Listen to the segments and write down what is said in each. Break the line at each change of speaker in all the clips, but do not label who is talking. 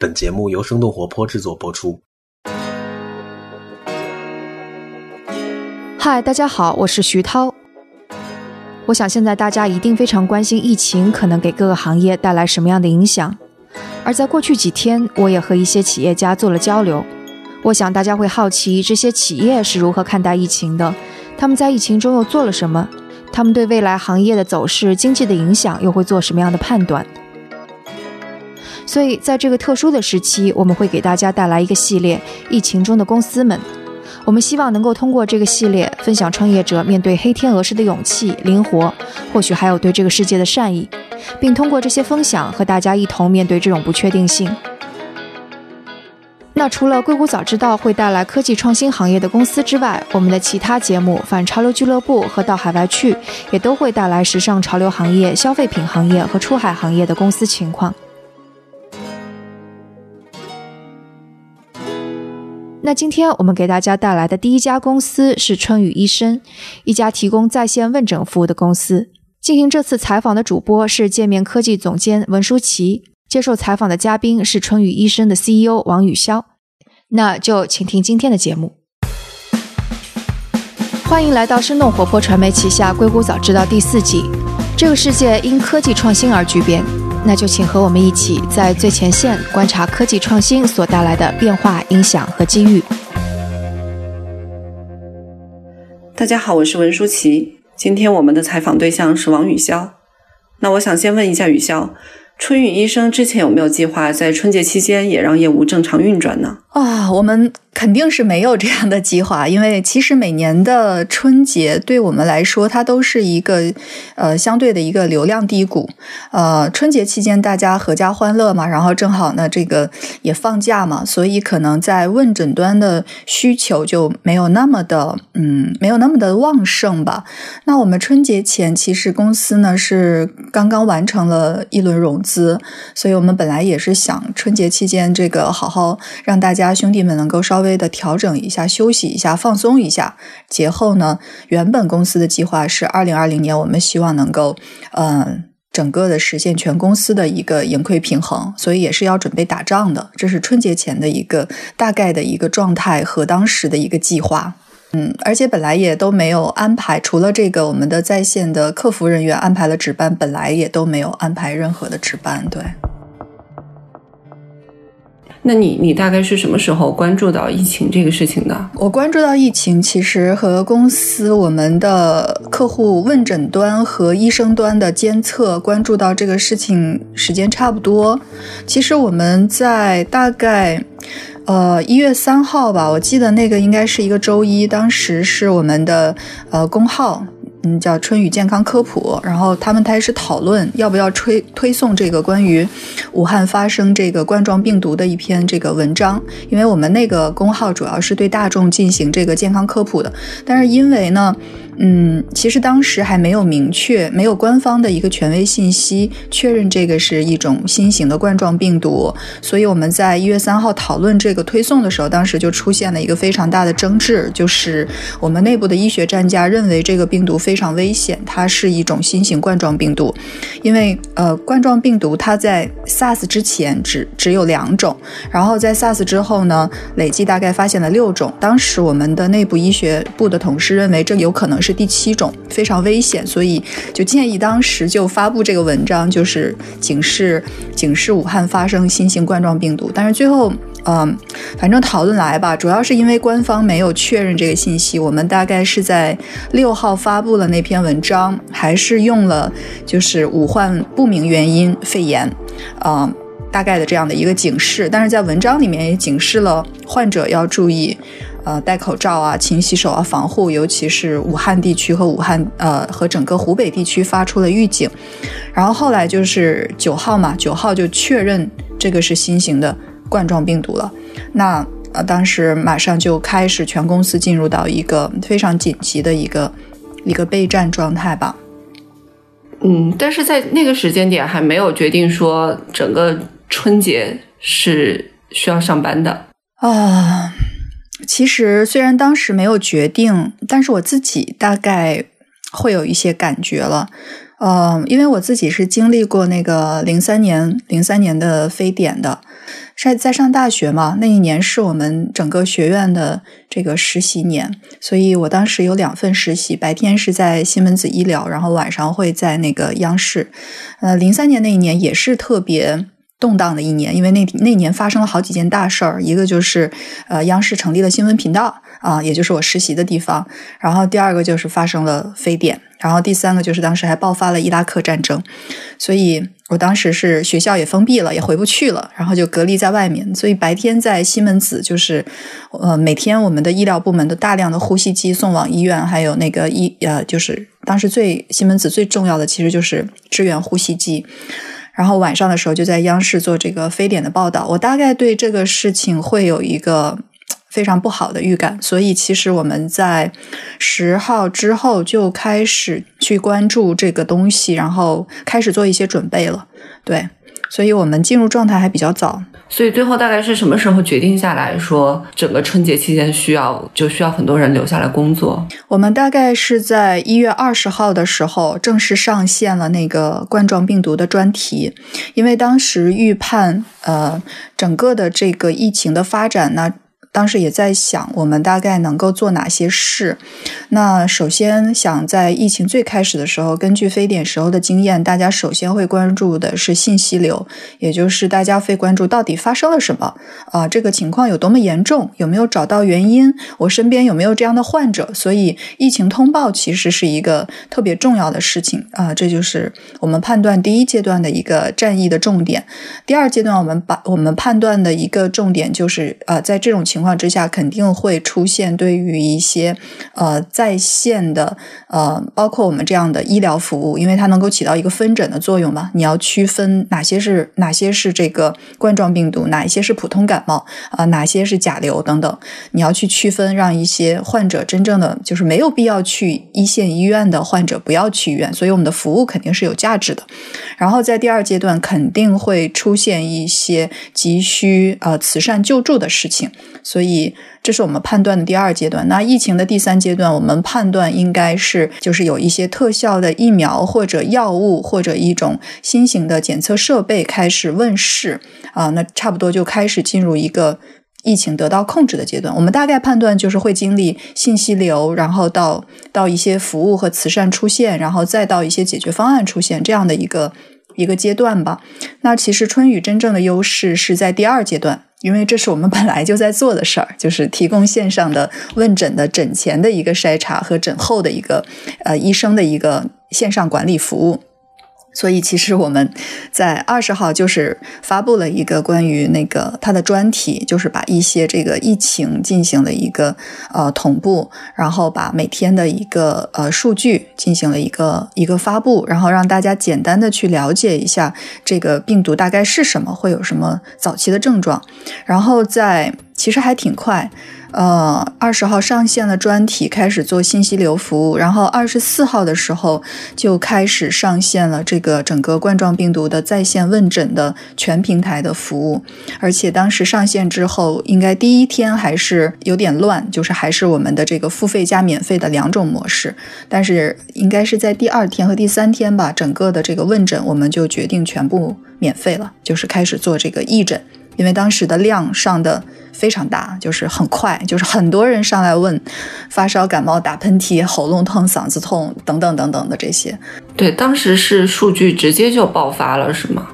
本节目由生动活泼制作播出。
嗨，大家好，我是徐涛。我想现在大家一定非常关心疫情可能给各个行业带来什么样的影响。而在过去几天，我也和一些企业家做了交流。我想大家会好奇这些企业是如何看待疫情的，他们在疫情中又做了什么，他们对未来行业的走势、经济的影响又会做什么样的判断。所以，在这个特殊的时期，我们会给大家带来一个系列《疫情中的公司们》。我们希望能够通过这个系列，分享创业者面对黑天鹅式的勇气、灵活，或许还有对这个世界的善意，并通过这些分享和大家一同面对这种不确定性。那除了硅谷早知道会带来科技创新行业的公司之外，我们的其他节目《反潮流俱乐部》和《到海外去》也都会带来时尚潮流行业、消费品行业和出海行业的公司情况。那今天我们给大家带来的第一家公司是春雨医生，一家提供在线问诊服务的公司。进行这次采访的主播是界面科技总监文舒淇，接受采访的嘉宾是春雨医生的 CEO 王宇潇。那就请听今天的节目。欢迎来到生动活泼传媒旗下《硅谷早知道》第四季。这个世界因科技创新而巨变。那就请和我们一起在最前线观察科技创新所带来的变化、影响和机遇。
大家好，我是文舒淇。今天我们的采访对象是王雨潇。那我想先问一下雨潇，春雨医生之前有没有计划在春节期间也让业务正常运转呢？
啊，我们。肯定是没有这样的计划，因为其实每年的春节对我们来说，它都是一个呃相对的一个流量低谷。呃，春节期间大家阖家欢乐嘛，然后正好呢这个也放假嘛，所以可能在问诊端的需求就没有那么的嗯没有那么的旺盛吧。那我们春节前其实公司呢是刚刚完成了一轮融资，所以我们本来也是想春节期间这个好好让大家兄弟们能够稍微。的调整一下，休息一下，放松一下。节后呢，原本公司的计划是二零二零年，我们希望能够，嗯，整个的实现全公司的一个盈亏平衡，所以也是要准备打仗的。这是春节前的一个大概的一个状态和当时的一个计划。嗯，而且本来也都没有安排，除了这个我们的在线的客服人员安排了值班，本来也都没有安排任何的值班。对。
那你你大概是什么时候关注到疫情这个事情的？
我关注到疫情，其实和公司我们的客户问诊端和医生端的监测关注到这个事情时间差不多。其实我们在大概呃一月三号吧，我记得那个应该是一个周一，当时是我们的呃工号。嗯，叫春雨健康科普，然后他们开始讨论要不要推推送这个关于武汉发生这个冠状病毒的一篇这个文章，因为我们那个公号主要是对大众进行这个健康科普的，但是因为呢。嗯，其实当时还没有明确，没有官方的一个权威信息确认这个是一种新型的冠状病毒，所以我们在一月三号讨论这个推送的时候，当时就出现了一个非常大的争执，就是我们内部的医学专家认为这个病毒非常危险，它是一种新型冠状病毒，因为呃冠状病毒它在 SARS 之前只只有两种，然后在 SARS 之后呢，累计大概发现了六种，当时我们的内部医学部的同事认为这有可能是。是第七种，非常危险，所以就建议当时就发布这个文章，就是警示警示武汉发生新型冠状病毒。但是最后，嗯，反正讨论来吧，主要是因为官方没有确认这个信息。我们大概是在六号发布了那篇文章，还是用了就是武汉不明原因肺炎，啊，大概的这样的一个警示。但是在文章里面也警示了患者要注意。呃，戴口罩啊，勤洗手啊，防护，尤其是武汉地区和武汉呃和整个湖北地区发出了预警，然后后来就是九号嘛，九号就确认这个是新型的冠状病毒了。那呃，当时马上就开始全公司进入到一个非常紧急的一个一个备战状态吧。
嗯，但是在那个时间点还没有决定说整个春节是需要上班的
啊。其实虽然当时没有决定，但是我自己大概会有一些感觉了，嗯，因为我自己是经历过那个零三年零三年的非典的，在在上大学嘛，那一年是我们整个学院的这个实习年，所以我当时有两份实习，白天是在西门子医疗，然后晚上会在那个央视。呃，零三年那一年也是特别。动荡的一年，因为那那年发生了好几件大事儿，一个就是呃央视成立了新闻频道啊，也就是我实习的地方，然后第二个就是发生了非典，然后第三个就是当时还爆发了伊拉克战争，所以我当时是学校也封闭了，也回不去了，然后就隔离在外面，所以白天在西门子就是呃每天我们的医疗部门的大量的呼吸机送往医院，还有那个医呃就是当时最西门子最重要的其实就是支援呼吸机。然后晚上的时候就在央视做这个非典的报道，我大概对这个事情会有一个非常不好的预感，所以其实我们在十号之后就开始去关注这个东西，然后开始做一些准备了。对，所以我们进入状态还比较早。
所以最后大概是什么时候决定下来说，整个春节期间需要就需要很多人留下来工作？
我们大概是在一月二十号的时候正式上线了那个冠状病毒的专题，因为当时预判呃整个的这个疫情的发展呢。当时也在想，我们大概能够做哪些事？那首先想在疫情最开始的时候，根据非典时候的经验，大家首先会关注的是信息流，也就是大家会关注到底发生了什么啊？这个情况有多么严重？有没有找到原因？我身边有没有这样的患者？所以疫情通报其实是一个特别重要的事情啊！这就是我们判断第一阶段的一个战役的重点。第二阶段，我们把我们判断的一个重点就是呃，在这种情况况之下，肯定会出现对于一些呃在线的呃，包括我们这样的医疗服务，因为它能够起到一个分诊的作用嘛。你要区分哪些是哪些是这个冠状病毒，哪一些是普通感冒啊，哪些是甲流等等，你要去区分，让一些患者真正的就是没有必要去一线医院的患者不要去医院。所以我们的服务肯定是有价值的。然后在第二阶段，肯定会出现一些急需呃慈善救助的事情。所以，这是我们判断的第二阶段。那疫情的第三阶段，我们判断应该是就是有一些特效的疫苗或者药物或者一种新型的检测设备开始问世啊，那差不多就开始进入一个疫情得到控制的阶段。我们大概判断就是会经历信息流，然后到到一些服务和慈善出现，然后再到一些解决方案出现这样的一个一个阶段吧。那其实春雨真正的优势是在第二阶段。因为这是我们本来就在做的事儿，就是提供线上的问诊的诊前的一个筛查和诊后的一个呃医生的一个线上管理服务。所以，其实我们在二十号就是发布了一个关于那个它的专题，就是把一些这个疫情进行了一个呃同步，然后把每天的一个呃数据进行了一个一个发布，然后让大家简单的去了解一下这个病毒大概是什么，会有什么早期的症状，然后在其实还挺快。呃，二十号上线了专题，开始做信息流服务，然后二十四号的时候就开始上线了这个整个冠状病毒的在线问诊的全平台的服务，而且当时上线之后，应该第一天还是有点乱，就是还是我们的这个付费加免费的两种模式，但是应该是在第二天和第三天吧，整个的这个问诊我们就决定全部免费了，就是开始做这个义诊，因为当时的量上的。非常大，就是很快，就是很多人上来问发烧、感冒、打喷嚏、喉咙痛、嗓子痛等等等等的这些。
对，当时是数据直接就爆发了，是吗？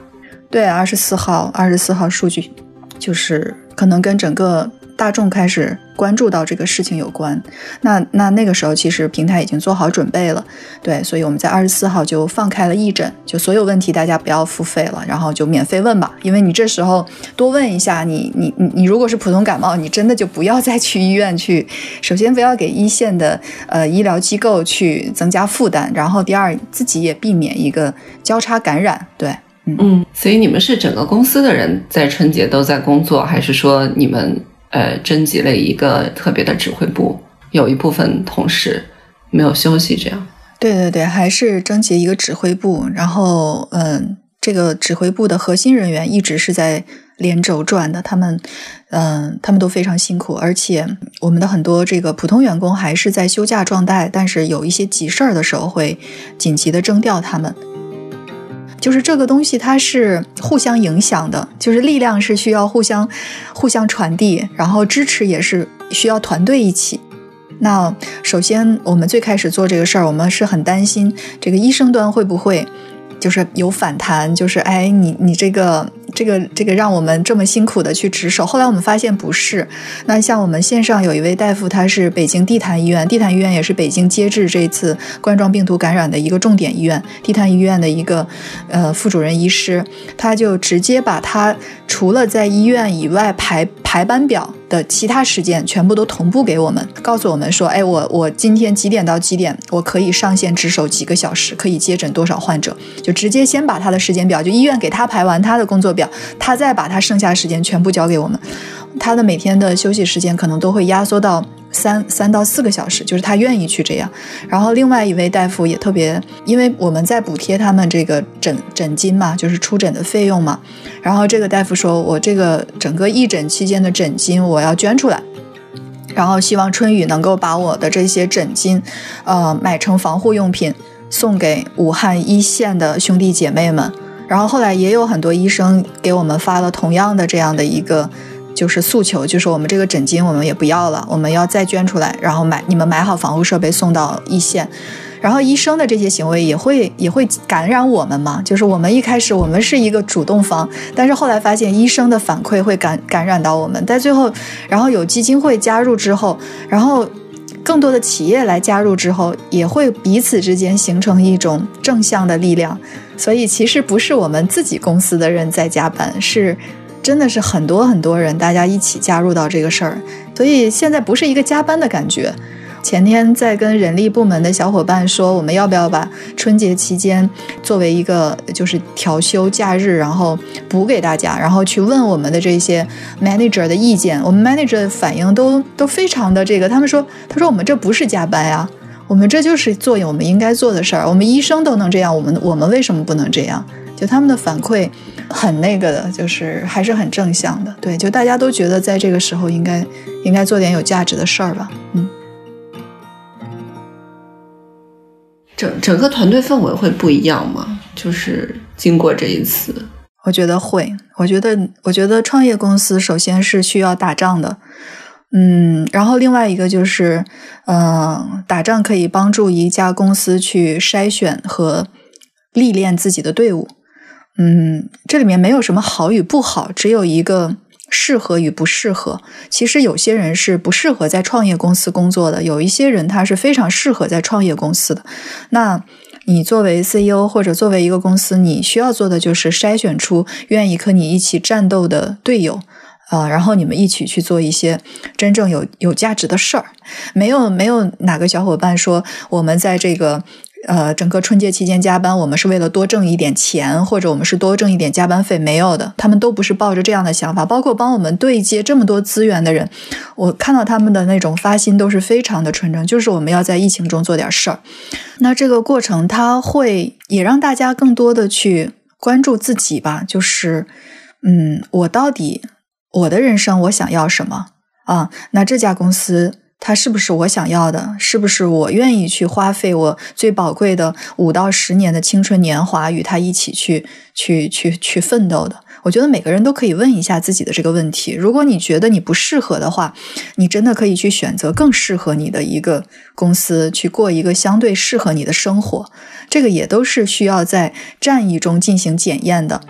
对，二十四号，二十四号数据就是可能跟整个。大众开始关注到这个事情有关，那那那个时候其实平台已经做好准备了，对，所以我们在二十四号就放开了义诊，就所有问题大家不要付费了，然后就免费问吧，因为你这时候多问一下，你你你你如果是普通感冒，你真的就不要再去医院去，首先不要给一线的呃医疗机构去增加负担，然后第二自己也避免一个交叉感染，对，
嗯，所以你们是整个公司的人在春节都在工作，还是说你们？呃，征集了一个特别的指挥部，有一部分同事没有休息，这样。
对对对，还是征集一个指挥部，然后嗯，这个指挥部的核心人员一直是在连轴转的，他们嗯，他们都非常辛苦，而且我们的很多这个普通员工还是在休假状态，但是有一些急事儿的时候会紧急的征调他们。就是这个东西它是互相影响的，就是力量是需要互相互相传递，然后支持也是需要团队一起。那首先我们最开始做这个事儿，我们是很担心这个医生端会不会就是有反弹，就是哎你你这个。这个这个让我们这么辛苦的去值守，后来我们发现不是。那像我们线上有一位大夫，他是北京地坛医院，地坛医院也是北京接治这次冠状病毒感染的一个重点医院。地坛医院的一个呃副主任医师，他就直接把他除了在医院以外排排班表的其他时间全部都同步给我们，告诉我们说，哎，我我今天几点到几点我可以上线值守几个小时，可以接诊多少患者，就直接先把他的时间表，就医院给他排完他的工作表。他再把他剩下的时间全部交给我们，他的每天的休息时间可能都会压缩到三三到四个小时，就是他愿意去这样。然后另外一位大夫也特别，因为我们在补贴他们这个诊诊金嘛，就是出诊的费用嘛。然后这个大夫说，我这个整个义诊期间的诊金我要捐出来，然后希望春雨能够把我的这些诊金，呃，买成防护用品送给武汉一线的兄弟姐妹们。然后后来也有很多医生给我们发了同样的这样的一个就是诉求，就是我们这个诊金我们也不要了，我们要再捐出来，然后买你们买好防护设备送到一线。然后医生的这些行为也会也会感染我们嘛，就是我们一开始我们是一个主动方，但是后来发现医生的反馈会感感染到我们，在最后，然后有基金会加入之后，然后。更多的企业来加入之后，也会彼此之间形成一种正向的力量。所以，其实不是我们自己公司的人在加班，是真的是很多很多人大家一起加入到这个事儿。所以现在不是一个加班的感觉。前天在跟人力部门的小伙伴说，我们要不要把春节期间作为一个就是调休假日，然后补给大家，然后去问我们的这些 manager 的意见。我们 manager 反应都都非常的这个，他们说，他说我们这不是加班呀，我们这就是做我们应该做的事儿。我们医生都能这样，我们我们为什么不能这样？就他们的反馈很那个的，就是还是很正向的。对，就大家都觉得在这个时候应该应该做点有价值的事儿吧。嗯。
整整个团队氛围会不一样吗？就是经过这一次，
我觉得会。我觉得，我觉得创业公司首先是需要打仗的，嗯，然后另外一个就是，嗯，打仗可以帮助一家公司去筛选和历练自己的队伍，嗯，这里面没有什么好与不好，只有一个。适合与不适合，其实有些人是不适合在创业公司工作的，有一些人他是非常适合在创业公司的。那你作为 CEO 或者作为一个公司，你需要做的就是筛选出愿意和你一起战斗的队友，啊，然后你们一起去做一些真正有有价值的事儿。没有没有哪个小伙伴说我们在这个。呃，整个春节期间加班，我们是为了多挣一点钱，或者我们是多挣一点加班费？没有的，他们都不是抱着这样的想法。包括帮我们对接这么多资源的人，我看到他们的那种发心都是非常的纯正，就是我们要在疫情中做点事儿。那这个过程，它会也让大家更多的去关注自己吧。就是，嗯，我到底我的人生我想要什么啊？那这家公司。它是不是我想要的？是不是我愿意去花费我最宝贵的五到十年的青春年华与他一起去去去去奋斗的？我觉得每个人都可以问一下自己的这个问题。如果你觉得你不适合的话，你真的可以去选择更适合你的一个公司，去过一个相对适合你的生活。这个也都是需要在战役中进行检验的。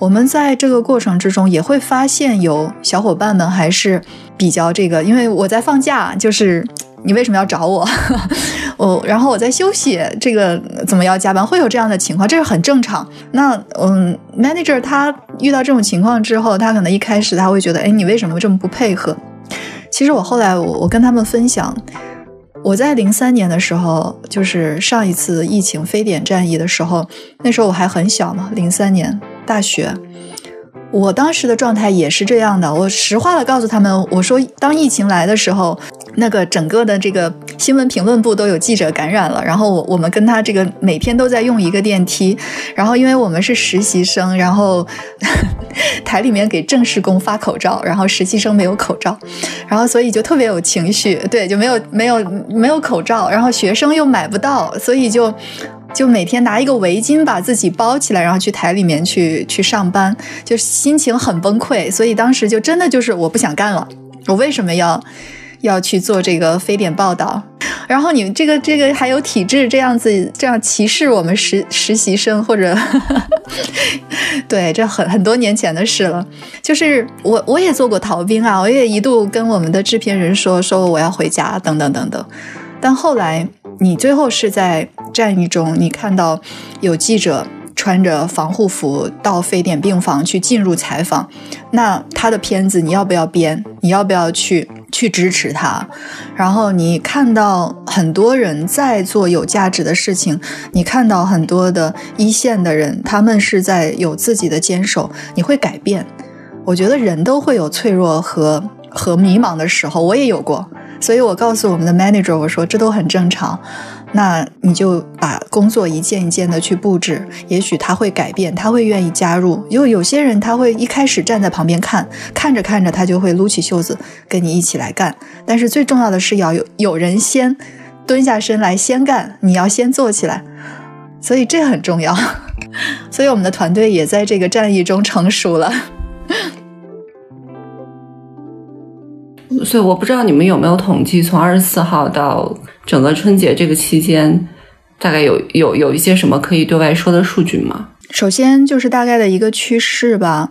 我们在这个过程之中也会发现，有小伙伴们还是比较这个，因为我在放假，就是你为什么要找我？我然后我在休息，这个怎么要加班？会有这样的情况，这是很正常。那嗯，manager 他遇到这种情况之后，他可能一开始他会觉得，哎，你为什么这么不配合？其实我后来我我跟他们分享，我在零三年的时候，就是上一次疫情非典战役的时候，那时候我还很小嘛，零三年。大学，我当时的状态也是这样的。我实话的告诉他们，我说，当疫情来的时候，那个整个的这个新闻评论部都有记者感染了，然后我我们跟他这个每天都在用一个电梯，然后因为我们是实习生，然后 台里面给正式工发口罩，然后实习生没有口罩，然后所以就特别有情绪，对，就没有没有没有口罩，然后学生又买不到，所以就。就每天拿一个围巾把自己包起来，然后去台里面去去上班，就心情很崩溃。所以当时就真的就是我不想干了。我为什么要要去做这个非典报道？然后你这个这个还有体制这样子这样歧视我们实实习生，或者 对，这很很多年前的事了。就是我我也做过逃兵啊，我也一度跟我们的制片人说说我要回家等等等等，但后来。你最后是在战役中，你看到有记者穿着防护服到非典病房去进入采访，那他的片子你要不要编？你要不要去去支持他？然后你看到很多人在做有价值的事情，你看到很多的一线的人，他们是在有自己的坚守，你会改变。我觉得人都会有脆弱和和迷茫的时候，我也有过。所以我告诉我们的 manager，我说这都很正常，那你就把工作一件一件的去布置，也许他会改变，他会愿意加入。因为有些人他会一开始站在旁边看，看着看着他就会撸起袖子跟你一起来干。但是最重要的是要有有人先蹲下身来先干，你要先做起来，所以这很重要。所以我们的团队也在这个战役中成熟了。
所以我不知道你们有没有统计，从二十四号到整个春节这个期间，大概有有有一些什么可以对外说的数据吗？
首先就是大概的一个趋势吧。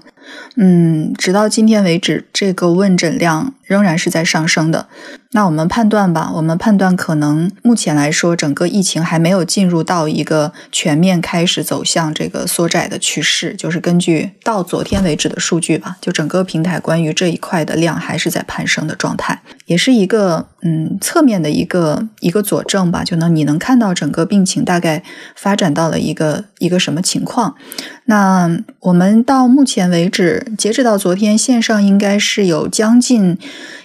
嗯，直到今天为止，这个问诊量仍然是在上升的。那我们判断吧，我们判断可能目前来说，整个疫情还没有进入到一个全面开始走向这个缩窄的趋势。就是根据到昨天为止的数据吧，就整个平台关于这一块的量还是在攀升的状态，也是一个嗯侧面的一个一个佐证吧。就能你能看到整个病情大概发展到了一个一个什么情况。那我们到目前为止。截止到昨天，线上应该是有将近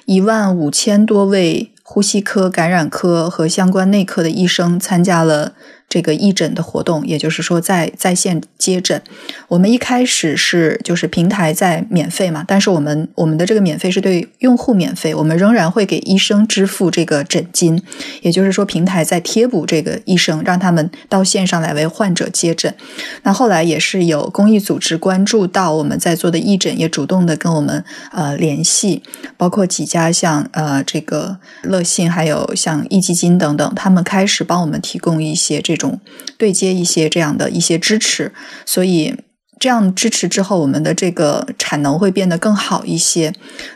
一万五千多位呼吸科、感染科和相关内科的医生参加了。这个义诊的活动，也就是说在在线接诊。我们一开始是就是平台在免费嘛，但是我们我们的这个免费是对用户免费，我们仍然会给医生支付这个诊金。也就是说，平台在贴补这个医生，让他们到线上来为患者接诊。那后来也是有公益组织关注到我们在做的义诊，也主动的跟我们呃联系，包括几家像呃这个乐信，还有像壹基金等等，他们开始帮我们提供一些这这种。对接一些这样的一些支持，所以这样支持之后，我们的这个产能会变得更好一些。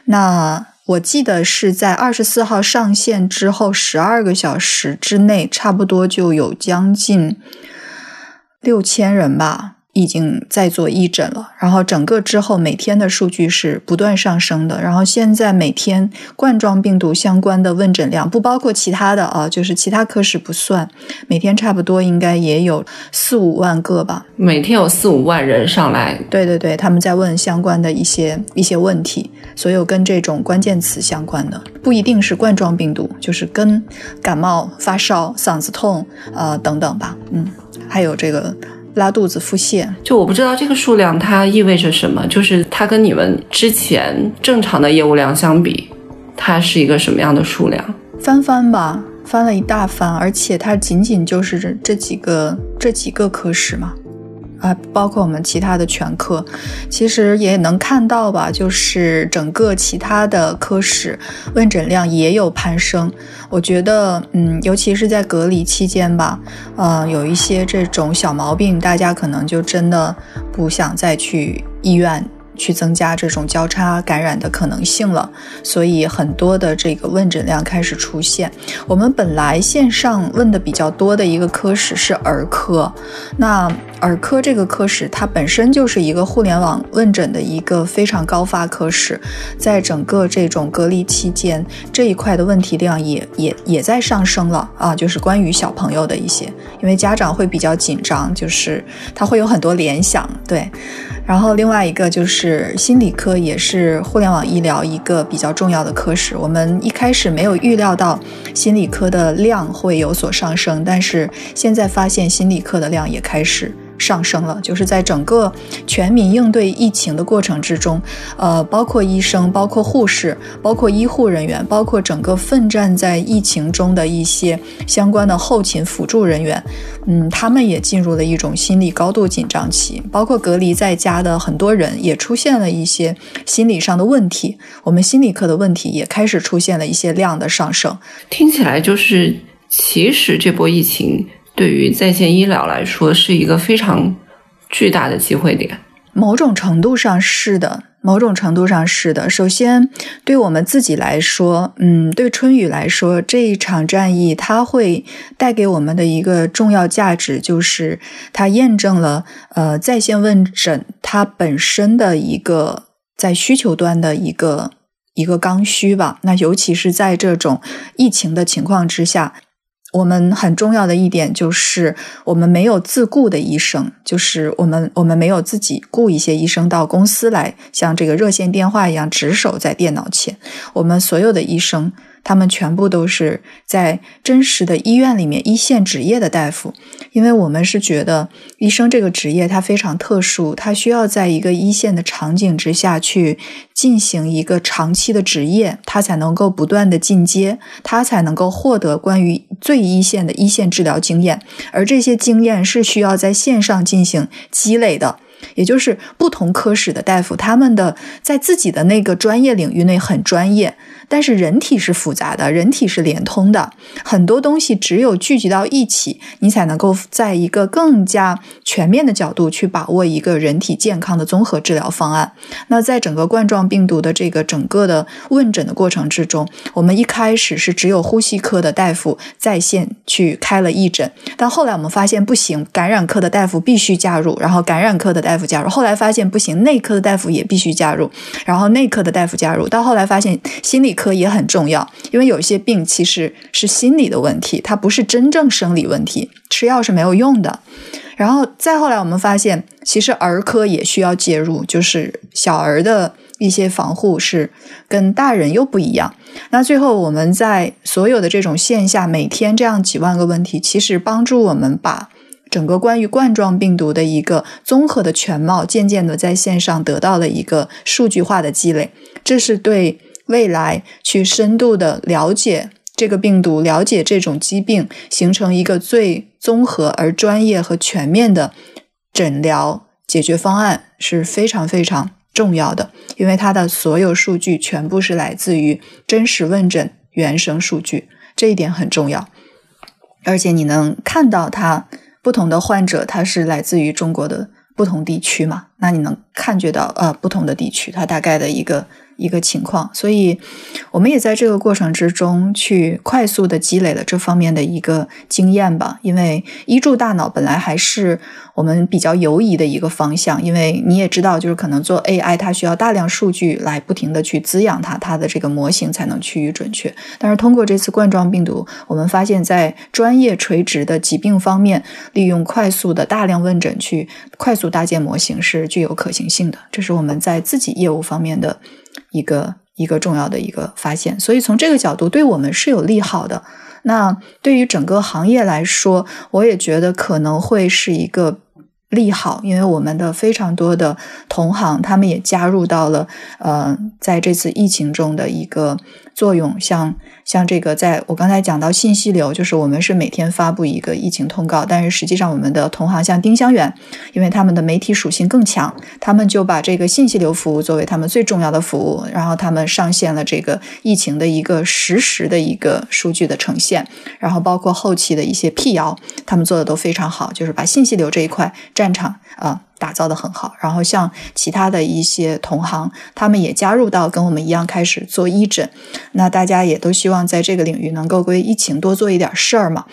那我记得是在二十四号上线之后十二个小时之内，差不多就有将近六千人吧。已经在做义诊了，然后整个之后每天的数据是不断上升的，然后现在每天冠状病毒相关的问诊量不包括其他的啊，就是其他科室不算，每天差不多应该也有四五万个吧，
每天有四五万人上来，
对对对，他们在问相关的一些一些问题，所有跟这种关键词相关的，不一定是冠状病毒，就是跟感冒、发烧、嗓子痛啊等等吧，嗯，还有这个。拉肚子、腹泻，
就我不知道这个数量它意味着什么，就是它跟你们之前正常的业务量相比，它是一个什么样的数量？
翻番吧，翻了一大番，而且它仅仅就是这这几个这几个科室嘛。啊，包括我们其他的全科，其实也能看到吧，就是整个其他的科室问诊量也有攀升。我觉得，嗯，尤其是在隔离期间吧，呃，有一些这种小毛病，大家可能就真的不想再去医院。去增加这种交叉感染的可能性了，所以很多的这个问诊量开始出现。我们本来线上问的比较多的一个科室是儿科，那儿科这个科室它本身就是一个互联网问诊的一个非常高发科室，在整个这种隔离期间，这一块的问题量也也也在上升了啊，就是关于小朋友的一些，因为家长会比较紧张，就是他会有很多联想，对。然后另外一个就是心理科，也是互联网医疗一个比较重要的科室。我们一开始没有预料到心理科的量会有所上升，但是现在发现心理科的量也开始。上升了，就是在整个全民应对疫情的过程之中，呃，包括医生、包括护士、包括医护人员、包括整个奋战在疫情中的一些相关的后勤辅助人员，嗯，他们也进入了一种心理高度紧张期。包括隔离在家的很多人也出现了一些心理上的问题，我们心理科的问题也开始出现了一些量的上升。
听起来就是，其实这波疫情。对于在线医疗来说，是一个非常巨大的机会点。
某种程度上是的，某种程度上是的。首先，对我们自己来说，嗯，对春雨来说，这一场战役它会带给我们的一个重要价值，就是它验证了呃在线问诊它本身的一个在需求端的一个一个刚需吧。那尤其是在这种疫情的情况之下。我们很重要的一点就是，我们没有自雇的医生，就是我们我们没有自己雇一些医生到公司来，像这个热线电话一样值守在电脑前。我们所有的医生。他们全部都是在真实的医院里面一线职业的大夫，因为我们是觉得医生这个职业它非常特殊，它需要在一个一线的场景之下去进行一个长期的职业，它才能够不断的进阶，它才能够获得关于最一线的一线治疗经验，而这些经验是需要在线上进行积累的。也就是不同科室的大夫，他们的在自己的那个专业领域内很专业，但是人体是复杂的，人体是连通的，很多东西只有聚集到一起，你才能够在一个更加全面的角度去把握一个人体健康的综合治疗方案。那在整个冠状病毒的这个整个的问诊的过程之中，我们一开始是只有呼吸科的大夫在线去开了义诊，但后来我们发现不行，感染科的大夫必须加入，然后感染科的。大夫加入，后来发现不行，内科的大夫也必须加入，然后内科的大夫加入，到后来发现心理科也很重要，因为有些病其实是心理的问题，它不是真正生理问题，吃药是没有用的。然后再后来，我们发现其实儿科也需要介入，就是小儿的一些防护是跟大人又不一样。那最后我们在所有的这种线下每天这样几万个问题，其实帮助我们把。整个关于冠状病毒的一个综合的全貌，渐渐的在线上得到了一个数据化的积累，这是对未来去深度的了解这个病毒、了解这种疾病，形成一个最综合而专业和全面的诊疗解决方案是非常非常重要的，因为它的所有数据全部是来自于真实问诊原生数据，这一点很重要，而且你能看到它。不同的患者，他是来自于中国的不同地区嘛？那你能看觉到，呃，不同的地区，他大概的一个。一个情况，所以我们也在这个过程之中去快速的积累了这方面的一个经验吧。因为医助大脑本来还是我们比较犹疑的一个方向，因为你也知道，就是可能做 AI，它需要大量数据来不停的去滋养它，它的这个模型才能趋于准确。但是通过这次冠状病毒，我们发现，在专业垂直的疾病方面，利用快速的大量问诊去快速搭建模型是具有可行性的。这是我们在自己业务方面的。一个一个重要的一个发现，所以从这个角度对我们是有利好的。那对于整个行业来说，我也觉得可能会是一个利好，因为我们的非常多的同行，他们也加入到了呃，在这次疫情中的一个。作用像像这个，在我刚才讲到信息流，就是我们是每天发布一个疫情通告，但是实际上我们的同行像丁香园，因为他们的媒体属性更强，他们就把这个信息流服务作为他们最重要的服务，然后他们上线了这个疫情的一个实时的一个数据的呈现，然后包括后期的一些辟谣，他们做的都非常好，就是把信息流这一块战场啊。打造的很好，然后像其他的一些同行，他们也加入到跟我们一样开始做医诊。那大家也都希望在这个领域能够为疫情多做一点事儿嘛。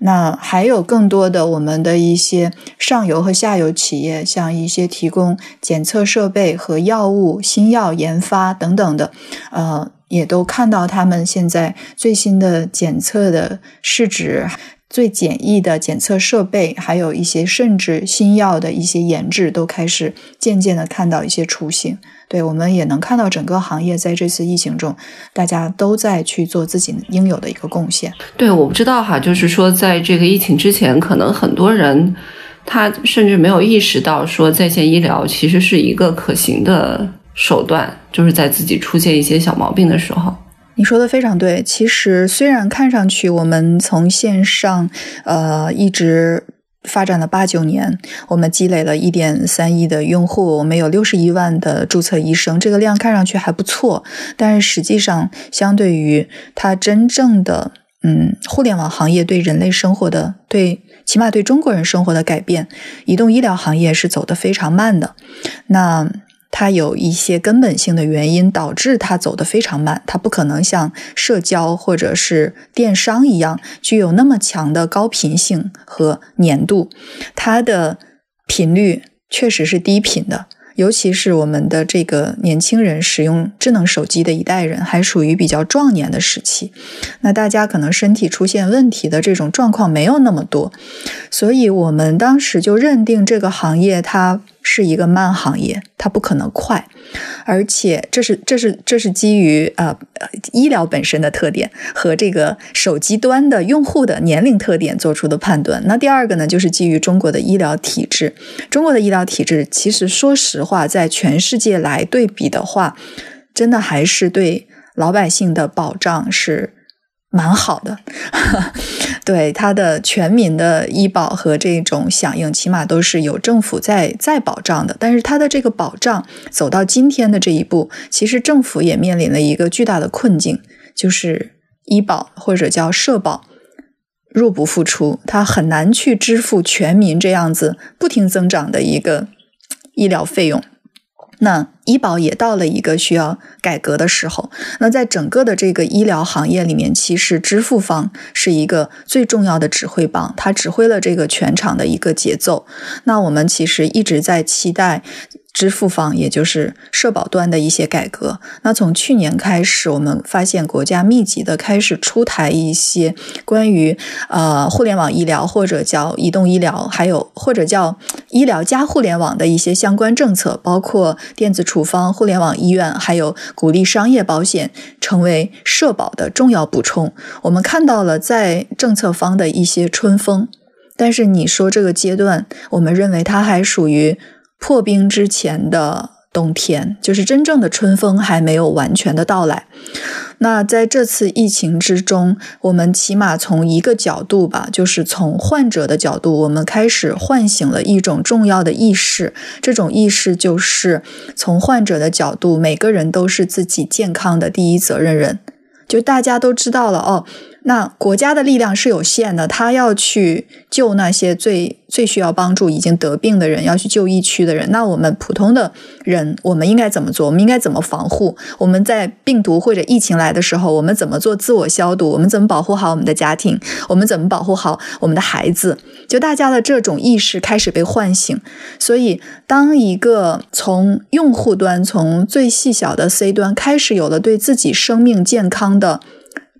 那还有更多的我们的一些上游和下游企业，像一些提供检测设备和药物、新药研发等等的，呃，也都看到他们现在最新的检测的市值。最简易的检测设备，还有一些甚至新药的一些研制，都开始渐渐的看到一些雏形。对，我们也能看到整个行业在这次疫情中，大家都在去做自己应有的一个贡献。
对，我不知道哈，就是说在这个疫情之前，可能很多人他甚至没有意识到说在线医疗其实是一个可行的手段，就是在自己出现一些小毛病的时候。
你说的非常对。其实，虽然看上去我们从线上，呃，一直发展了八九年，我们积累了一点三亿的用户，我们有六十一万的注册医生，这个量看上去还不错。但是实际上，相对于它真正的，嗯，互联网行业对人类生活的，对起码对中国人生活的改变，移动医疗行业是走得非常慢的。那。它有一些根本性的原因导致它走得非常慢，它不可能像社交或者是电商一样具有那么强的高频性和粘度，它的频率确实是低频的。尤其是我们的这个年轻人使用智能手机的一代人，还属于比较壮年的时期，那大家可能身体出现问题的这种状况没有那么多，所以我们当时就认定这个行业它。是一个慢行业，它不可能快，而且这是这是这是基于呃医疗本身的特点和这个手机端的用户的年龄特点做出的判断。那第二个呢，就是基于中国的医疗体制。中国的医疗体制其实说实话，在全世界来对比的话，真的还是对老百姓的保障是。蛮好的，对它的全民的医保和这种响应，起码都是有政府在在保障的。但是它的这个保障走到今天的这一步，其实政府也面临了一个巨大的困境，就是医保或者叫社保入不敷出，它很难去支付全民这样子不停增长的一个医疗费用。那医保也到了一个需要改革的时候。那在整个的这个医疗行业里面，其实支付方是一个最重要的指挥棒，它指挥了这个全场的一个节奏。那我们其实一直在期待。支付方，也就是社保端的一些改革。那从去年开始，我们发现国家密集的开始出台一些关于呃互联网医疗或者叫移动医疗，还有或者叫医疗加互联网的一些相关政策，包括电子处方、互联网医院，还有鼓励商业保险成为社保的重要补充。我们看到了在政策方的一些春风，但是你说这个阶段，我们认为它还属于。破冰之前的冬天，就是真正的春风还没有完全的到来。那在这次疫情之中，我们起码从一个角度吧，就是从患者的角度，我们开始唤醒了一种重要的意识。这种意识就是从患者的角度，每个人都是自己健康的第一责任人。就大家都知道了哦。那国家的力量是有限的，他要去救那些最最需要帮助、已经得病的人，要去救疫区的人。那我们普通的人，我们应该怎么做？我们应该怎么防护？我们在病毒或者疫情来的时候，我们怎么做自我消毒？我们怎么保护好我们的家庭？我们怎么保护好我们的孩子？就大家的这种意识开始被唤醒。所以，当一个从用户端、从最细小的 C 端开始有了对自己生命健康的。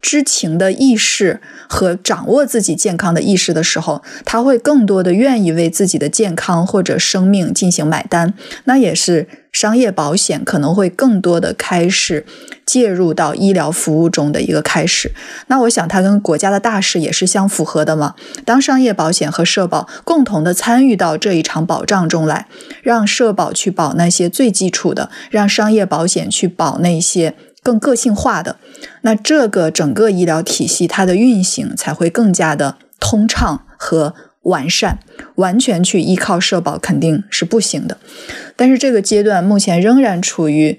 知情的意识和掌握自己健康的意识的时候，他会更多的愿意为自己的健康或者生命进行买单。那也是商业保险可能会更多的开始介入到医疗服务中的一个开始。那我想，它跟国家的大事也是相符合的嘛。当商业保险和社保共同的参与到这一场保障中来，让社保去保那些最基础的，让商业保险去保那些。更个性化的，那这个整个医疗体系它的运行才会更加的通畅和完善。完全去依靠社保肯定是不行的。但是这个阶段目前仍然处于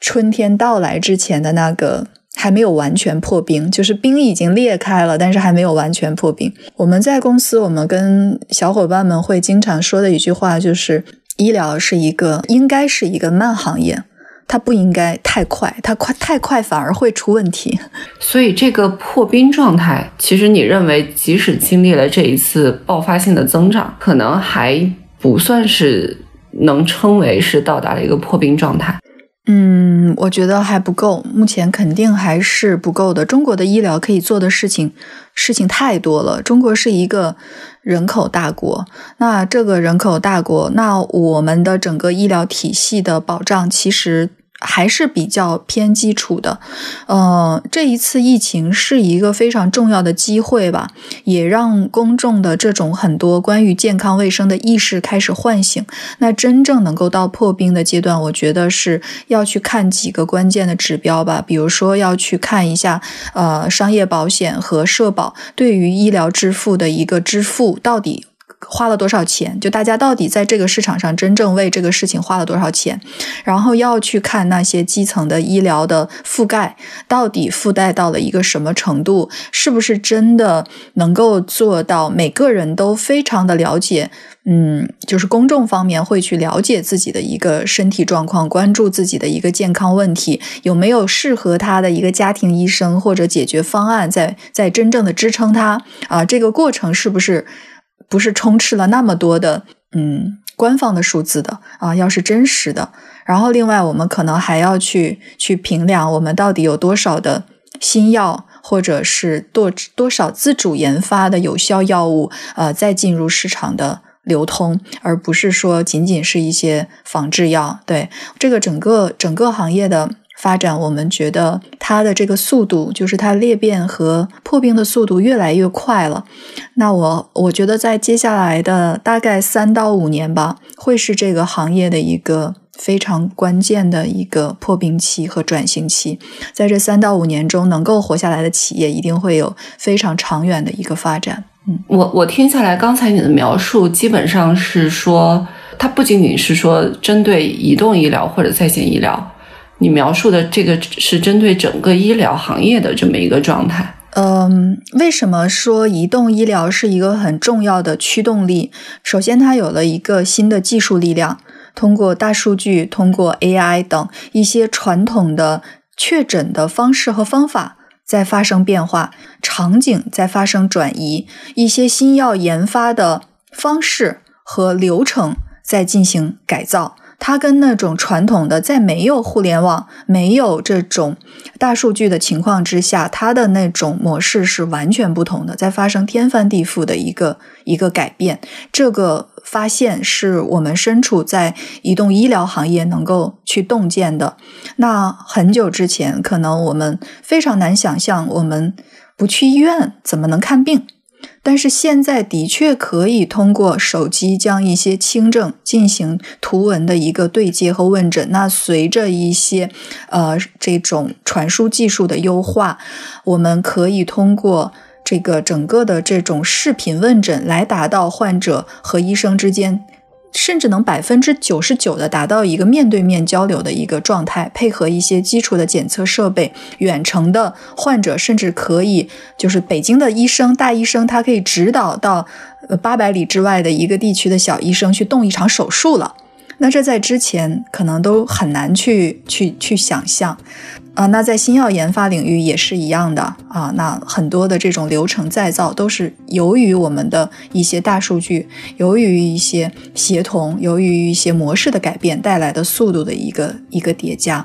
春天到来之前的那个还没有完全破冰，就是冰已经裂开了，但是还没有完全破冰。我们在公司，我们跟小伙伴们会经常说的一句话就是：医疗是一个应该是一个慢行业。它不应该太快，它快太快反而会出问题。
所以这个破冰状态，其实你认为，即使经历了这一次爆发性的增长，可能还不算是能称为是到达了一个破冰状态。
嗯，我觉得还不够，目前肯定还是不够的。中国的医疗可以做的事情事情太多了。中国是一个人口大国，那这个人口大国，那我们的整个医疗体系的保障其实。还是比较偏基础的，呃，这一次疫情是一个非常重要的机会吧，也让公众的这种很多关于健康卫生的意识开始唤醒。那真正能够到破冰的阶段，我觉得是要去看几个关键的指标吧，比如说要去看一下，呃，商业保险和社保对于医疗支付的一个支付到底。花了多少钱？就大家到底在这个市场上真正为这个事情花了多少钱？然后要去看那些基层的医疗的覆盖，到底覆盖到了一个什么程度？是不是真的能够做到每个人都非常的了解？嗯，就是公众方面会去了解自己的一个身体状况，关注自己的一个健康问题，有没有适合他的一个家庭医生或者解决方案，在在真正的支撑他啊？这个过程是不是？不是充斥了那么多的嗯官方的数字的啊，要是真实的，然后另外我们可能还要去去评量我们到底有多少的新药，或者是多多少自主研发的有效药物，呃，再进入市场的流通，而不是说仅仅是一些仿制药。对这个整个整个行业的。发展，我们觉得它的这个速度，就是它裂变和破冰的速度越来越快了。那我我觉得在接下来的大概三到五年吧，会是这个行业的一个非常关键的一个破冰期和转型期。在这三到五年中，能够活下来的企业，一定会有非常长远的一个发展。
嗯，我我听下来，刚才你的描述基本上是说，它不仅仅是说针对移动医疗或者在线医疗。你描述的这个是针对整个医疗行业的这么一个状态。
嗯，为什么说移动医疗是一个很重要的驱动力？首先，它有了一个新的技术力量，通过大数据、通过 AI 等一些传统的确诊的方式和方法在发生变化，场景在发生转移，一些新药研发的方式和流程在进行改造。它跟那种传统的，在没有互联网、没有这种大数据的情况之下，它的那种模式是完全不同的，在发生天翻地覆的一个一个改变。这个发现是我们身处在移动医疗行业能够去洞见的。那很久之前，可能我们非常难想象，我们不去医院怎么能看病？但是现在的确可以通过手机将一些轻症进行图文的一个对接和问诊。那随着一些呃这种传输技术的优化，我们可以通过这个整个的这种视频问诊来达到患者和医生之间。甚至能百分之九十九的达到一个面对面交流的一个状态，配合一些基础的检测设备，远程的患者甚至可以，就是北京的医生大医生，他可以指导到呃八百里之外的一个地区的小医生去动一场手术了。那这在之前可能都很难去去去想象。啊，那在新药研发领域也是一样的啊。那很多的这种流程再造都是由于我们的一些大数据，由于一些协同，由于一些模式的改变带来的速度的一个一个叠加。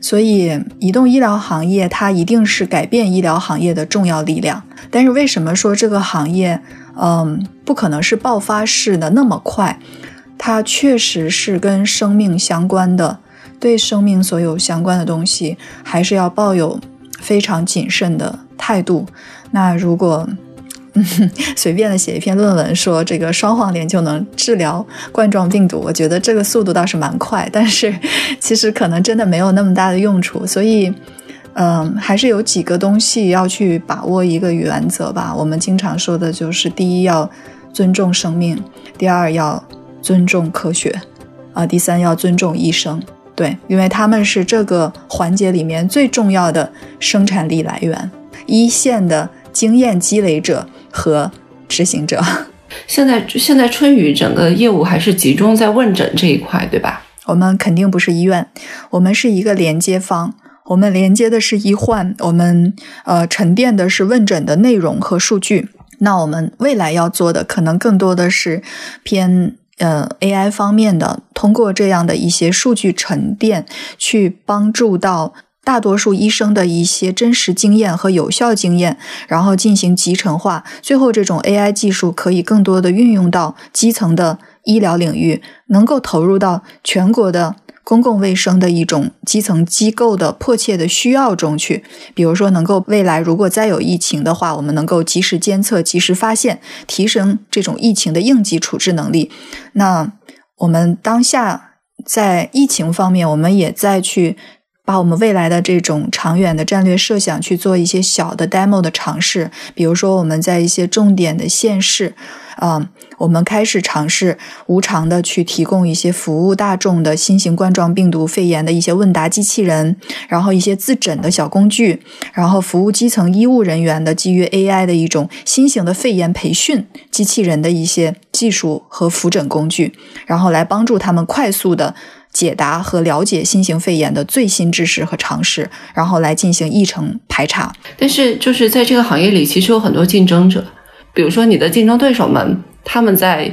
所以，移动医疗行业它一定是改变医疗行业的重要力量。但是，为什么说这个行业嗯不可能是爆发式的那么快？它确实是跟生命相关的。对生命所有相关的东西，还是要抱有非常谨慎的态度。那如果嗯随便的写一篇论文说这个双黄连就能治疗冠状病毒，我觉得这个速度倒是蛮快，但是 其实可能真的没有那么大的用处。所以，嗯，还是有几个东西要去把握一个原则吧。我们经常说的就是：第一，要尊重生命；第二，要尊重科学；啊，第三，要尊重医生。对，因为他们是这个环节里面最重要的生产力来源，一线的经验积累者和执行者。
现在，现在春雨整个业务还是集中在问诊这一块，对吧？
我们肯定不是医院，我们是一个连接方，我们连接的是医患，我们呃沉淀的是问诊的内容和数据。那我们未来要做的，可能更多的是偏。呃，AI 方面的，通过这样的一些数据沉淀，去帮助到大多数医生的一些真实经验和有效经验，然后进行集成化。最后，这种 AI 技术可以更多的运用到基层的医疗领域，能够投入到全国的。公共卫生的一种基层机构的迫切的需要中去，比如说，能够未来如果再有疫情的话，我们能够及时监测、及时发现，提升这种疫情的应急处置能力。那我们当下在疫情方面，我们也在去把我们未来的这种长远的战略设想去做一些小的 demo 的尝试，比如说我们在一些重点的县市。啊，我们开始尝试无偿的去提供一些服务大众的新型冠状病毒肺炎的一些问答机器人，然后一些自诊的小工具，然后服务基层医务人员的基于 AI 的一种新型的肺炎培训机器人的一些技术和复诊工具，然后来帮助他们快速的解答和了解新型肺炎的最新知识和常识，然后来进行议程排查。
但是，就是在这个行业里，其实有很多竞争者。比如说，你的竞争对手们，他们在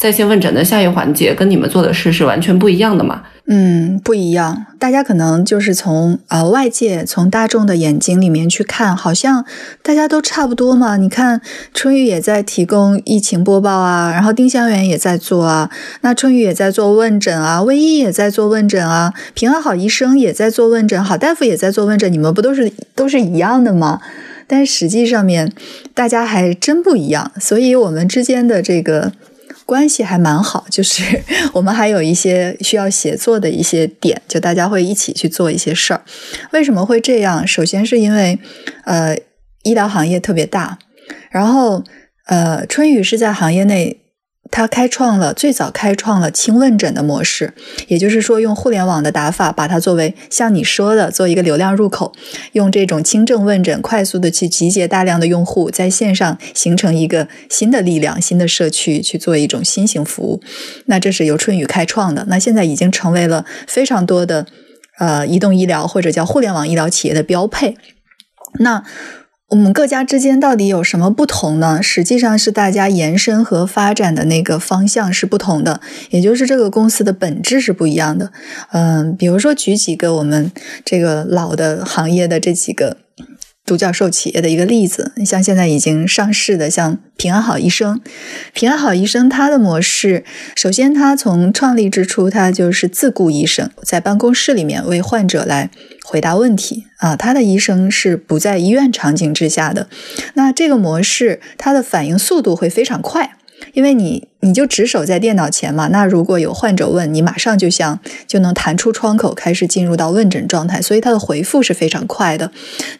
在线问诊的下一环节，跟你们做的事是完全不一样的嘛？
嗯，不一样。大家可能就是从呃外界、从大众的眼睛里面去看，好像大家都差不多嘛。你看，春雨也在提供疫情播报啊，然后丁香园也在做啊，那春雨也在做问诊啊，卫医也在做问诊啊，平安好医生也在做问诊，好大夫也在做问诊，你们不都是都是一样的吗？但实际上面，大家还真不一样，所以我们之间的这个关系还蛮好，就是 我们还有一些需要协作的一些点，就大家会一起去做一些事儿。为什么会这样？首先是因为，呃，医疗行业特别大，然后，呃，春雨是在行业内。他开创了最早开创了轻问诊的模式，也就是说，用互联网的打法，把它作为像你说的做一个流量入口，用这种轻症问诊快速的去集结大量的用户，在线上形成一个新的力量、新的社区，去做一种新型服务。那这是由春雨开创的，那现在已经成为了非常多的呃移动医疗或者叫互联网医疗企业的标配。那。我们各家之间到底有什么不同呢？实际上是大家延伸和发展的那个方向是不同的，也就是这个公司的本质是不一样的。嗯，比如说举几个我们这个老的行业的这几个。独角兽企业的一个例子，你像现在已经上市的，像平安好医生。平安好医生它的模式，首先它从创立之初，它就是自雇医生，在办公室里面为患者来回答问题啊。他的医生是不在医院场景之下的。那这个模式，它的反应速度会非常快。因为你你就只守在电脑前嘛，那如果有患者问你，马上就像就能弹出窗口，开始进入到问诊状态，所以他的回复是非常快的。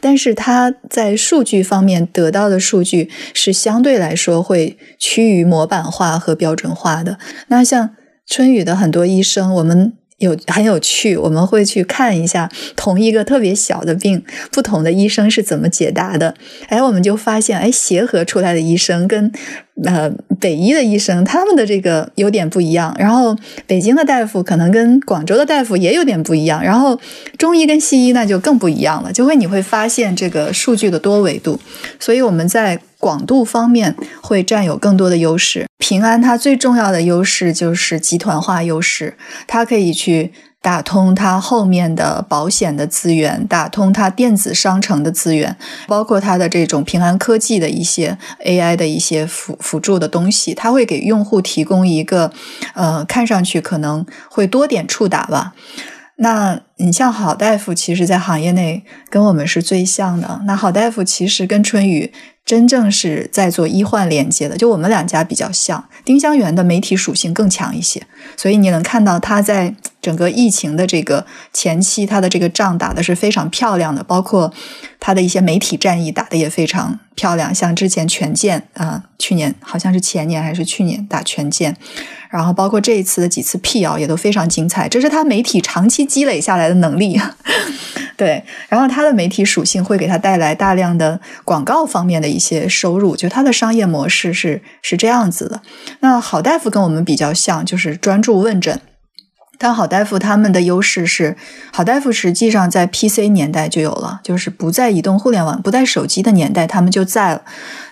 但是他在数据方面得到的数据是相对来说会趋于模板化和标准化的。那像春雨的很多医生，我们。有很有趣，我们会去看一下同一个特别小的病，不同的医生是怎么解答的。哎，我们就发现，哎，协和出来的医生跟呃北医的医生，他们的这个有点不一样。然后北京的大夫可能跟广州的大夫也有点不一样。然后中医跟西医那就更不一样了，就会你会发现这个数据的多维度。所以我们在。广度方面会占有更多的优势。平安它最重要的优势就是集团化优势，它可以去打通它后面的保险的资源，打通它电子商城的资源，包括它的这种平安科技的一些 AI 的一些辅辅助的东西，它会给用户提供一个呃，看上去可能会多点触达吧。那你像好大夫，其实在行业内跟我们是最像的。那好大夫其实跟春雨。真正是在做医患连接的，就我们两家比较像。丁香园的媒体属性更强一些，所以你能看到他在整个疫情的这个前期，他的这个仗打的是非常漂亮的，包括他的一些媒体战役打的也非常漂亮。像之前权健啊，去年好像是前年还是去年打权健，然后包括这一次的几次辟谣也都非常精彩，这是他媒体长期积累下来的能力。对，然后它的媒体属性会给它带来大量的广告方面的一些收入，就它的商业模式是是这样子的。那好大夫跟我们比较像，就是专注问诊。但好大夫他们的优势是，好大夫实际上在 PC 年代就有了，就是不在移动互联网、不在手机的年代，他们就在了。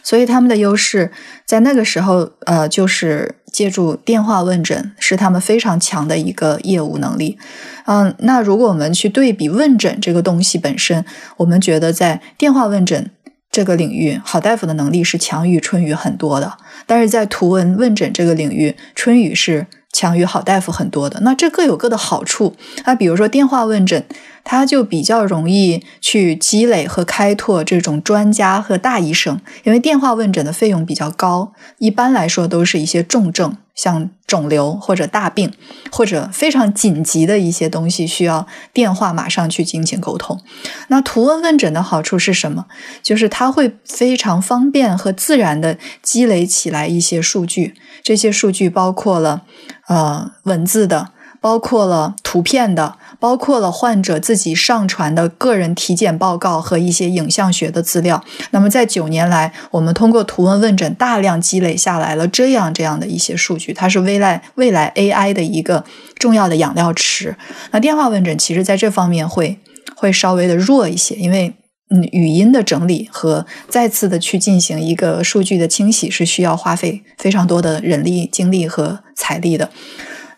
所以他们的优势在那个时候，呃，就是借助电话问诊是他们非常强的一个业务能力。嗯，那如果我们去对比问诊这个东西本身，我们觉得在电话问诊这个领域，好大夫的能力是强于春雨很多的。但是在图文问诊这个领域，春雨是。强于好大夫很多的，那这各有各的好处。那比如说电话问诊，它就比较容易去积累和开拓这种专家和大医生，因为电话问诊的费用比较高，一般来说都是一些重症。像肿瘤或者大病，或者非常紧急的一些东西，需要电话马上去进行沟通。那图文问诊的好处是什么？就是它会非常方便和自然的积累起来一些数据，这些数据包括了呃文字的，包括了图片的。包括了患者自己上传的个人体检报告和一些影像学的资料。那么，在九年来，我们通过图文问诊大量积累下来了这样这样的一些数据，它是未来未来 AI 的一个重要的养料池。那电话问诊其实在这方面会会稍微的弱一些，因为嗯，语音的整理和再次的去进行一个数据的清洗是需要花费非常多的人力、精力和财力的。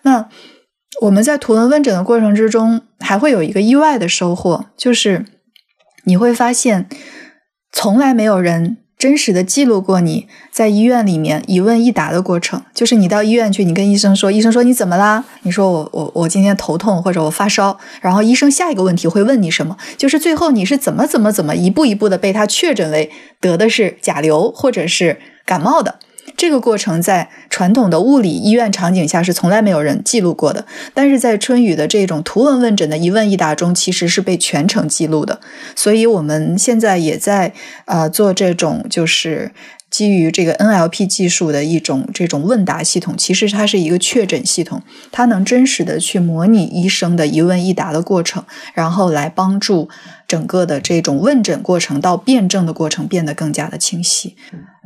那。我们在图文问诊的过程之中，还会有一个意外的收获，就是你会发现，从来没有人真实的记录过你在医院里面一问一答的过程。就是你到医院去，你跟医生说，医生说你怎么啦？你说我我我今天头痛或者我发烧，然后医生下一个问题会问你什么？就是最后你是怎么怎么怎么一步一步的被他确诊为得的是甲流或者是感冒的。这个过程在传统的物理医院场景下是从来没有人记录过的，但是在春雨的这种图文问诊的一问一答中，其实是被全程记录的。所以我们现在也在呃做这种就是基于这个 NLP 技术的一种这种问答系统，其实它是一个确诊系统，它能真实的去模拟医生的一问一答的过程，然后来帮助。整个的这种问诊过程到辩证的过程变得更加的清晰。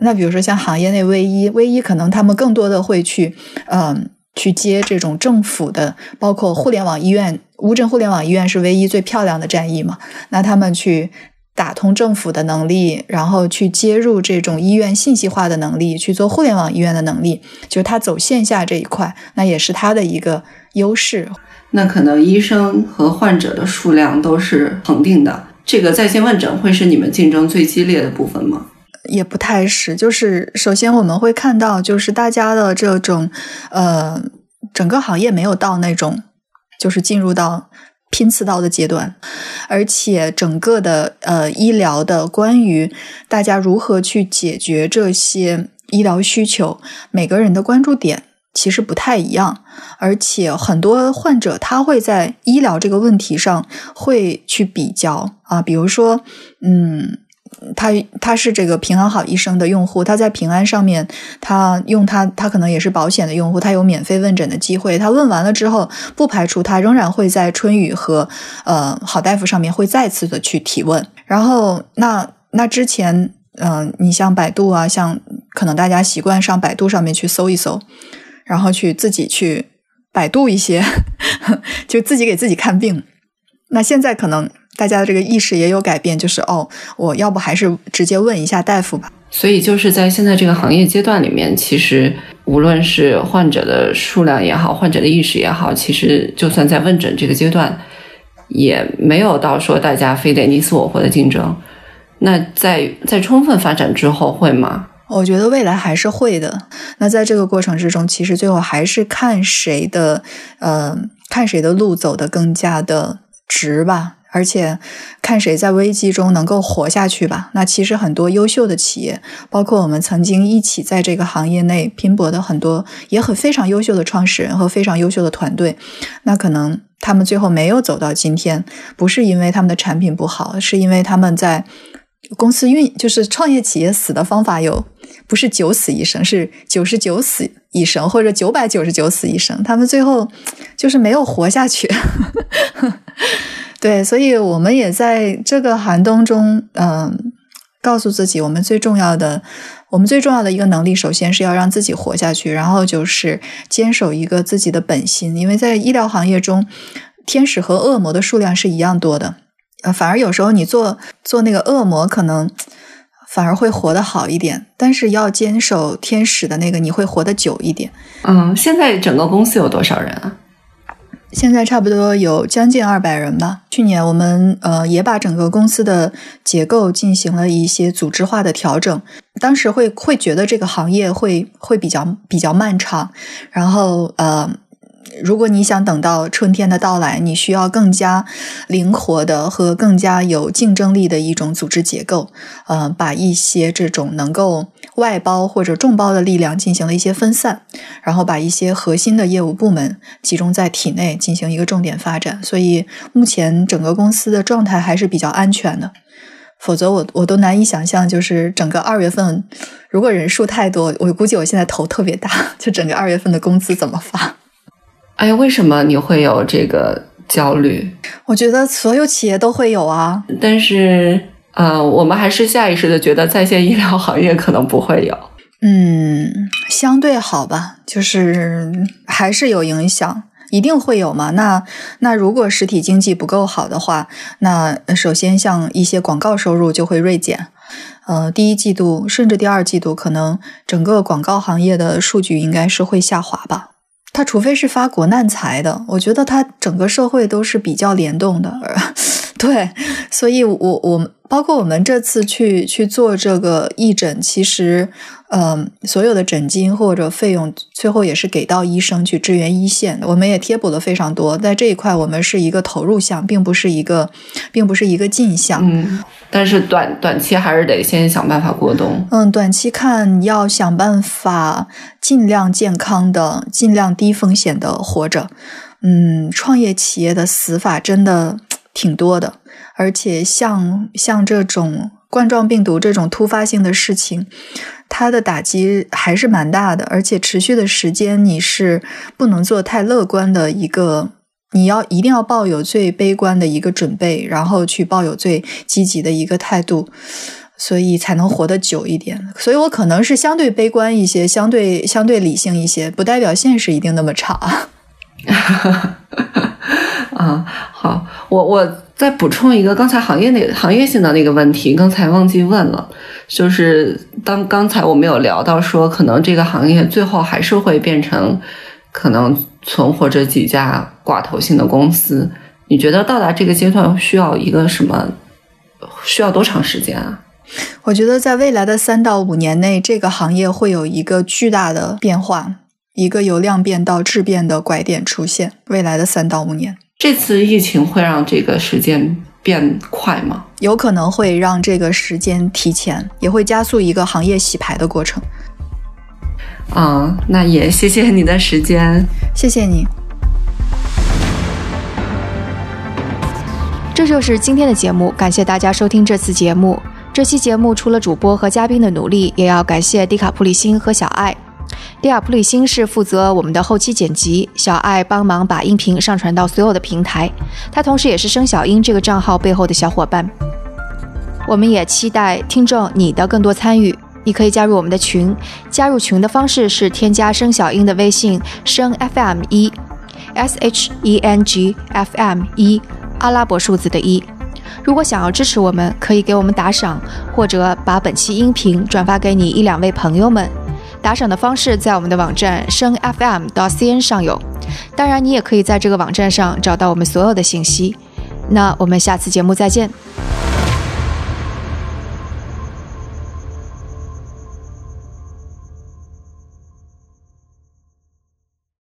那比如说像行业内微医，微医可能他们更多的会去，嗯，去接这种政府的，包括互联网医院，乌镇互联网医院是唯一最漂亮的战役嘛？那他们去打通政府的能力，然后去接入这种医院信息化的能力，去做互联网医院的能力，就是他走线下这一块，那也是他的一个优势。
那可能医生和患者的数量都是恒定的，这个在线问诊会是你们竞争最激烈的部分吗？
也不太是，就是首先我们会看到，就是大家的这种，呃，整个行业没有到那种就是进入到拼刺刀的阶段，而且整个的呃医疗的关于大家如何去解决这些医疗需求，每个人的关注点。其实不太一样，而且很多患者他会在医疗这个问题上会去比较啊，比如说，嗯，他他是这个平安好医生的用户，他在平安上面，他用他他可能也是保险的用户，他有免费问诊的机会，他问完了之后，不排除他仍然会在春雨和呃好大夫上面会再次的去提问，然后那那之前，嗯，你像百度啊，像可能大家习惯上百度上面去搜一搜。然后去自己去百度一些，就自己给自己看病。那现在可能大家的这个意识也有改变，就是哦，我要不还是直接问一下大夫吧。
所以就是在现在这个行业阶段里面，其实无论是患者的数量也好，患者的意识也好，其实就算在问诊这个阶段，也没有到说大家非得你死我活的竞争。那在在充分发展之后会吗？
我觉得未来还是会的。那在这个过程之中，其实最后还是看谁的，呃，看谁的路走得更加的直吧，而且看谁在危机中能够活下去吧。那其实很多优秀的企业，包括我们曾经一起在这个行业内拼搏的很多，也很非常优秀的创始人和非常优秀的团队，那可能他们最后没有走到今天，不是因为他们的产品不好，是因为他们在公司运，就是创业企业死的方法有。不是九死一生，是九十九死一生，或者九百九十九死一生。他们最后就是没有活下去。对，所以我们也在这个寒冬中，嗯，告诉自己，我们最重要的，我们最重要的一个能力，首先是要让自己活下去，然后就是坚守一个自己的本心。因为在医疗行业中，天使和恶魔的数量是一样多的，呃，反而有时候你做做那个恶魔，可能反而会活得好一点。但是要坚守天使的那个，你会活得久一点。
嗯，现在整个公司有多少人啊？
现在差不多有将近二百人吧。去年我们呃也把整个公司的结构进行了一些组织化的调整。当时会会觉得这个行业会会比较比较漫长，然后呃。如果你想等到春天的到来，你需要更加灵活的和更加有竞争力的一种组织结构。呃，把一些这种能够外包或者众包的力量进行了一些分散，然后把一些核心的业务部门集中在体内进行一个重点发展。所以目前整个公司的状态还是比较安全的。否则我我都难以想象，就是整个二月份如果人数太多，我估计我现在头特别大，就整个二月份的工资怎么发？
哎，为什么你会有这个焦虑？
我觉得所有企业都会有啊，
但是呃，我们还是下意识的觉得在线医疗行业可能不会有。
嗯，相对好吧，就是还是有影响，一定会有嘛。那那如果实体经济不够好的话，那首先像一些广告收入就会锐减。呃，第一季度甚至第二季度，可能整个广告行业的数据应该是会下滑吧。他除非是发国难财的，我觉得他整个社会都是比较联动的，对，所以我我包括我们这次去去做这个义诊，其实。嗯，所有的诊金或者费用最后也是给到医生去支援一线。我们也贴补了非常多，在这一块我们是一个投入项，并不是一个，并不是一个进项。
嗯，但是短短期还是得先想办法过冬。
嗯，短期看要想办法尽量健康的、尽量低风险的活着。嗯，创业企业的死法真的挺多的，而且像像这种冠状病毒这种突发性的事情。它的打击还是蛮大的，而且持续的时间你是不能做太乐观的一个，你要一定要抱有最悲观的一个准备，然后去抱有最积极的一个态度，所以才能活得久一点。所以我可能是相对悲观一些，相对相对理性一些，不代表现实一定那么差。
啊，好，我我再补充一个刚才行业那行业性的那个问题，刚才忘记问了，就是当刚才我们有聊到说，可能这个行业最后还是会变成可能存活着几家寡头性的公司，你觉得到达这个阶段需要一个什么？需要多长时间啊？
我觉得在未来的三到五年内，这个行业会有一个巨大的变化。一个由量变到质变的拐点出现，未来的三到五年，
这次疫情会让这个时间变快吗？
有可能会让这个时间提前，也会加速一个行业洗牌的过程。
啊，那也谢谢你的时间，
谢谢你。
这就是今天的节目，感谢大家收听这次节目。这期节目除了主播和嘉宾的努力，也要感谢迪卡普里辛和小爱。迪亚普里辛是负责我们的后期剪辑，小爱帮忙把音频上传到所有的平台。他同时也是生小英这个账号背后的小伙伴。我们也期待听众你的更多参与，你可以加入我们的群。加入群的方式是添加生小英的微信生 FM 一，S H E N G F M 一，阿拉伯数字的一。如果想要支持我们，可以给我们打赏，或者把本期音频转发给你一两位朋友们。打赏的方式在我们的网站声 FM 到 CN 上有，当然你也可以在这个网站上找到我们所有的信息。那我们下次节目再见。